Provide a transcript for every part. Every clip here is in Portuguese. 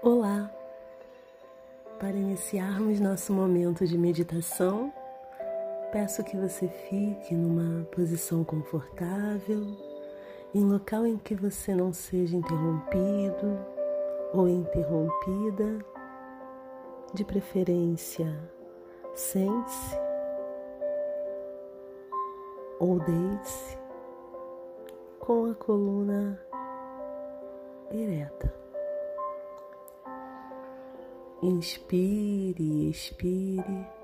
Olá! Para iniciarmos nosso momento de meditação, peço que você fique numa posição confortável, em local em que você não seja interrompido ou interrompida, de preferência, sente-se ou deite-se com a coluna ereta. Inspire expire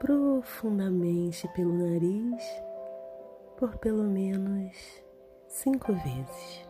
profundamente pelo nariz por pelo menos cinco vezes.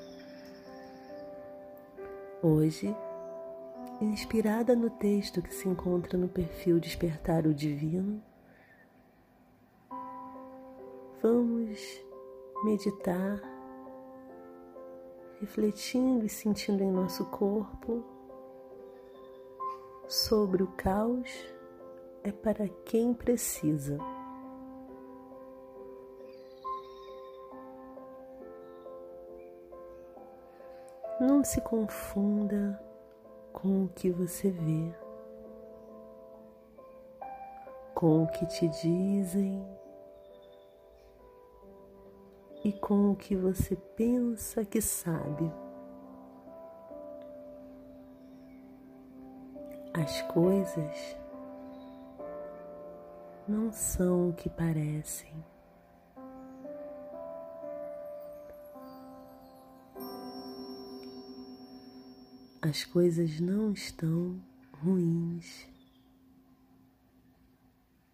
Hoje, inspirada no texto que se encontra no perfil Despertar o Divino, vamos meditar, refletindo e sentindo em nosso corpo sobre o caos é para quem precisa. Não se confunda com o que você vê, com o que te dizem e com o que você pensa que sabe. As coisas não são o que parecem. As coisas não estão ruins,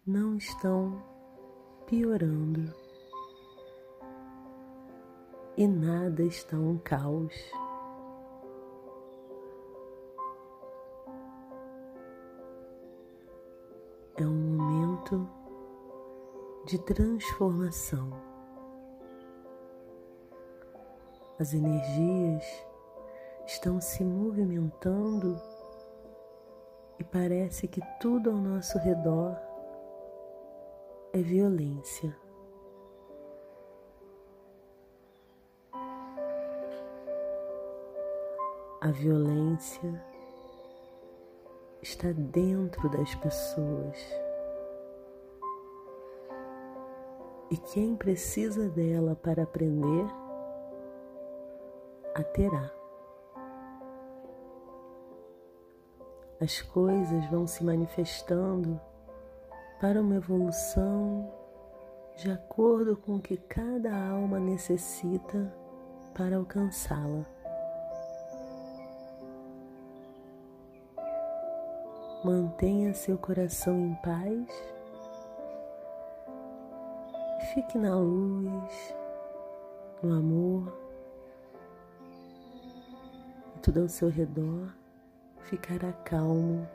não estão piorando e nada está um caos. É um momento de transformação. As energias estão se movimentando e parece que tudo ao nosso redor é violência. A violência está dentro das pessoas. E quem precisa dela para aprender, a terá. As coisas vão se manifestando para uma evolução de acordo com o que cada alma necessita para alcançá-la. Mantenha seu coração em paz fique na luz, no amor, tudo ao seu redor ficará calmo.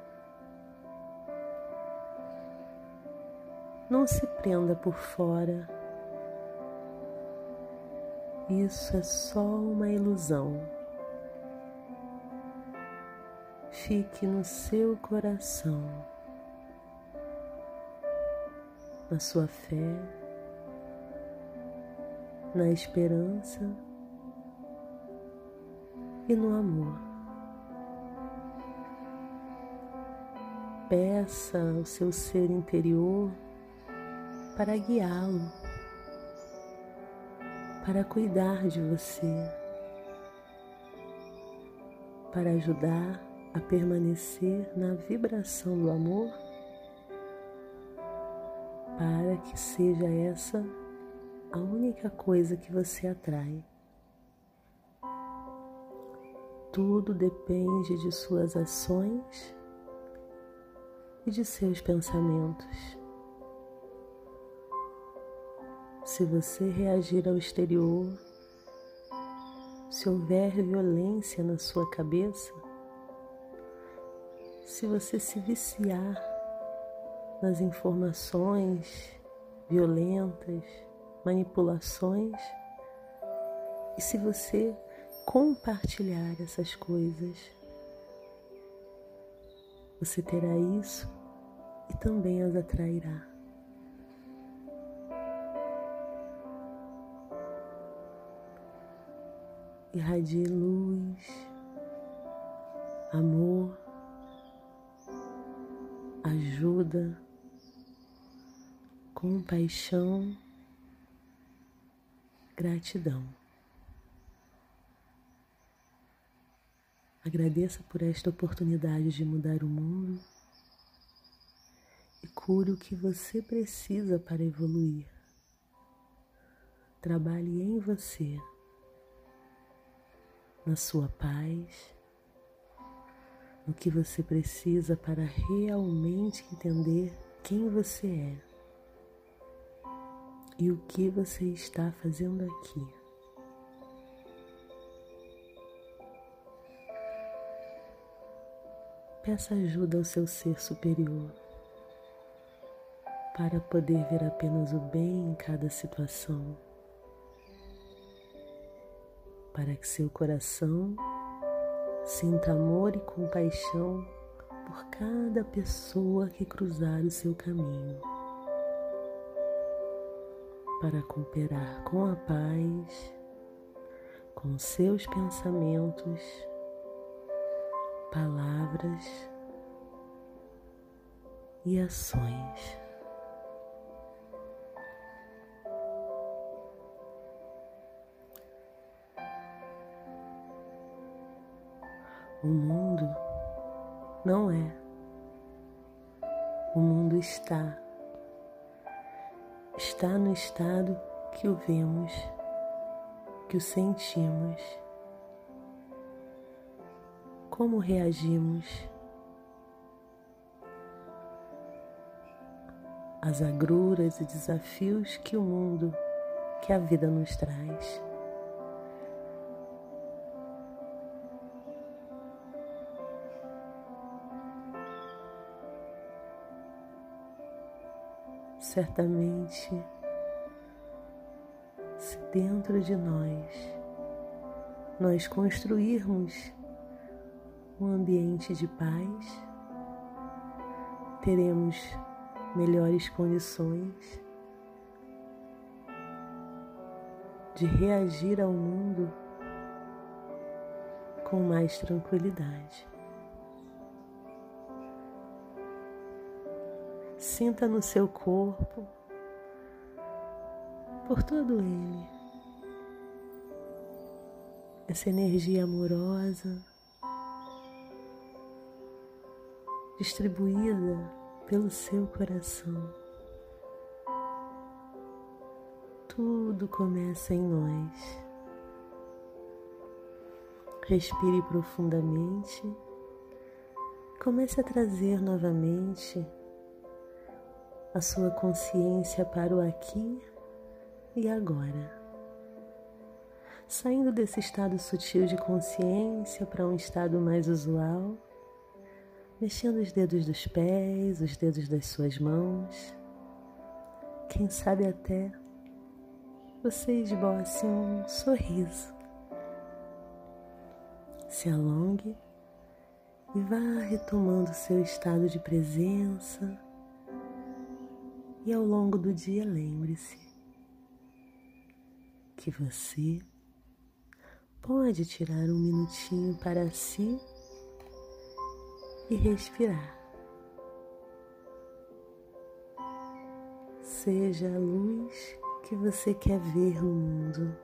Não se prenda por fora. Isso é só uma ilusão. fique no seu coração, na sua fé, na esperança e no amor. Peça ao seu ser interior para guiá-lo, para cuidar de você, para ajudar a permanecer na vibração do amor, para que seja essa a única coisa que você atrai. Tudo depende de suas ações e de seus pensamentos. Se você reagir ao exterior, se houver violência na sua cabeça, se você se viciar nas informações violentas, manipulações, e se você compartilhar essas coisas, você terá isso e também as atrairá. Irradie luz, amor, ajuda, compaixão, gratidão. Agradeça por esta oportunidade de mudar o mundo e cure o que você precisa para evoluir. Trabalhe em você, na sua paz, no que você precisa para realmente entender quem você é e o que você está fazendo aqui. Peça ajuda ao seu ser superior para poder ver apenas o bem em cada situação, para que seu coração sinta amor e compaixão por cada pessoa que cruzar o seu caminho, para cooperar com a paz, com seus pensamentos palavras e ações. O mundo não é, o mundo está, está no estado que o vemos, que o sentimos como reagimos às agruras e desafios que o mundo, que a vida nos traz. Certamente, se dentro de nós nós construirmos um ambiente de paz, teremos melhores condições de reagir ao mundo com mais tranquilidade. Sinta no seu corpo, por todo ele, essa energia amorosa distribuída pelo seu coração. Tudo começa em nós. Respire profundamente. Comece a trazer novamente a sua consciência para o aqui e agora. Saindo desse estado sutil de consciência para um estado mais usual mexendo os dedos dos pés, os dedos das suas mãos. Quem sabe até você esboce um sorriso. Se alongue e vá retomando seu estado de presença. E ao longo do dia, lembre-se que você pode tirar um minutinho para si e respirar. Seja a luz que você quer ver no mundo.